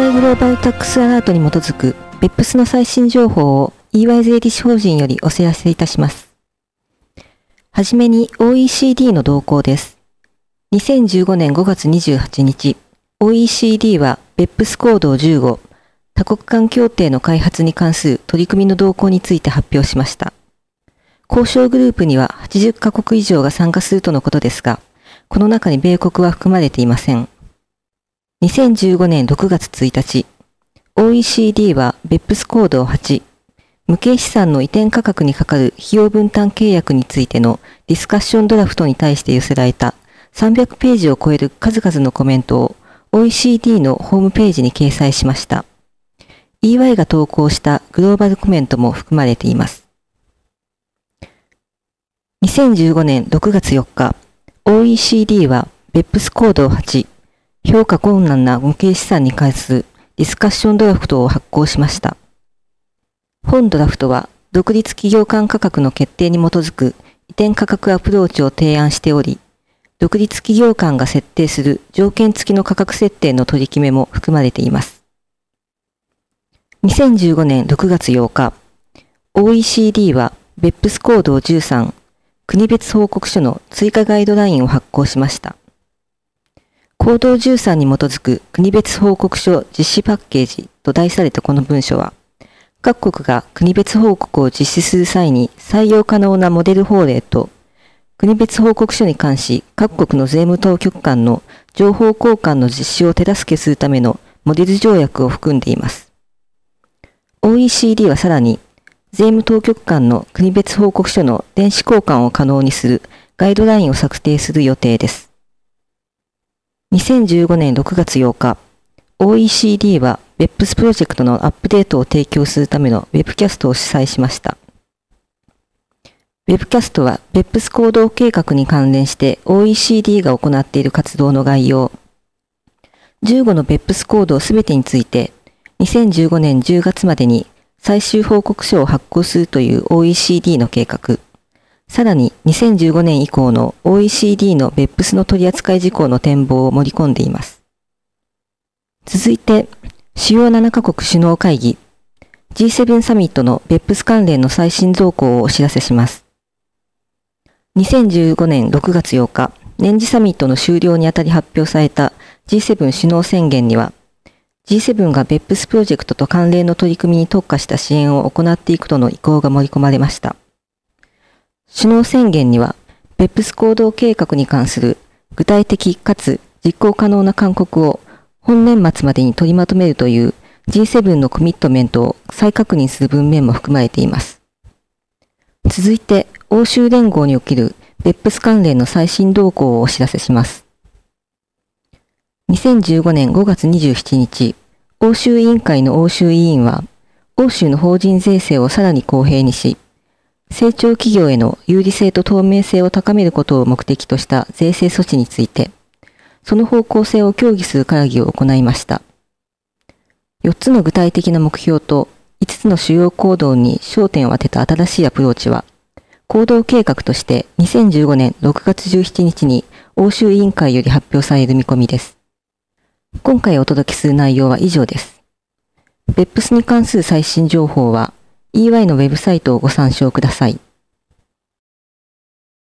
グローバルタックスアラートに基づく BEPS の最新情報を EY 税理士法人よりお知らせいたします。はじめに OECD の動向です。2015年5月28日、OECD は BEPS コード15多国間協定の開発に関する取り組みの動向について発表しました。交渉グループには80カ国以上が参加するとのことですが、この中に米国は含まれていません。2015年6月1日、OECD は BEPS コード8、無形資産の移転価格にかかる費用分担契約についてのディスカッションドラフトに対して寄せられた300ページを超える数々のコメントを OECD のホームページに掲載しました。EY が投稿したグローバルコメントも含まれています。2015年6月4日、OECD は BEPS コード8、評価困難な無形資産に関するディスカッションドラフトを発行しました。本ドラフトは独立企業間価格の決定に基づく移転価格アプローチを提案しており、独立企業間が設定する条件付きの価格設定の取り決めも含まれています。2015年6月8日、OECD は BEPS コード13国別報告書の追加ガイドラインを発行しました。行動13に基づく国別報告書実施パッケージと題されたこの文書は、各国が国別報告を実施する際に採用可能なモデル法令と、国別報告書に関し各国の税務当局間の情報交換の実施を手助けするためのモデル条約を含んでいます。OECD はさらに税務当局間の国別報告書の電子交換を可能にするガイドラインを策定する予定です。2015年6月8日、OECD は BEPS プロジェクトのアップデートを提供するための Webcast を主催しました。Webcast は BEPS 行動計画に関連して OECD が行っている活動の概要、15の BEPS コードすべてについて2015年10月までに最終報告書を発行するという OECD の計画。さらに2015年以降の OECD の BEPS の取扱事項の展望を盛り込んでいます。続いて、主要7カ国首脳会議 G7 サミットの BEPS 関連の最新動向をお知らせします。2015年6月8日、年次サミットの終了にあたり発表された G7 首脳宣言には、G7 が BEPS プロジェクトと関連の取り組みに特化した支援を行っていくとの意向が盛り込まれました。首脳宣言には、BEPS 行動計画に関する具体的かつ実行可能な勧告を本年末までに取りまとめるという G7 のコミットメントを再確認する文面も含まれています。続いて、欧州連合における BEPS 関連の最新動向をお知らせします。2015年5月27日、欧州委員会の欧州委員は、欧州の法人税制をさらに公平にし、成長企業への有利性と透明性を高めることを目的とした税制措置について、その方向性を協議する会議を行いました。4つの具体的な目標と5つの主要行動に焦点を当てた新しいアプローチは、行動計画として2015年6月17日に欧州委員会より発表される見込みです。今回お届けする内容は以上です。BEPS に関する最新情報は EY のウェブサイトをご参照ください。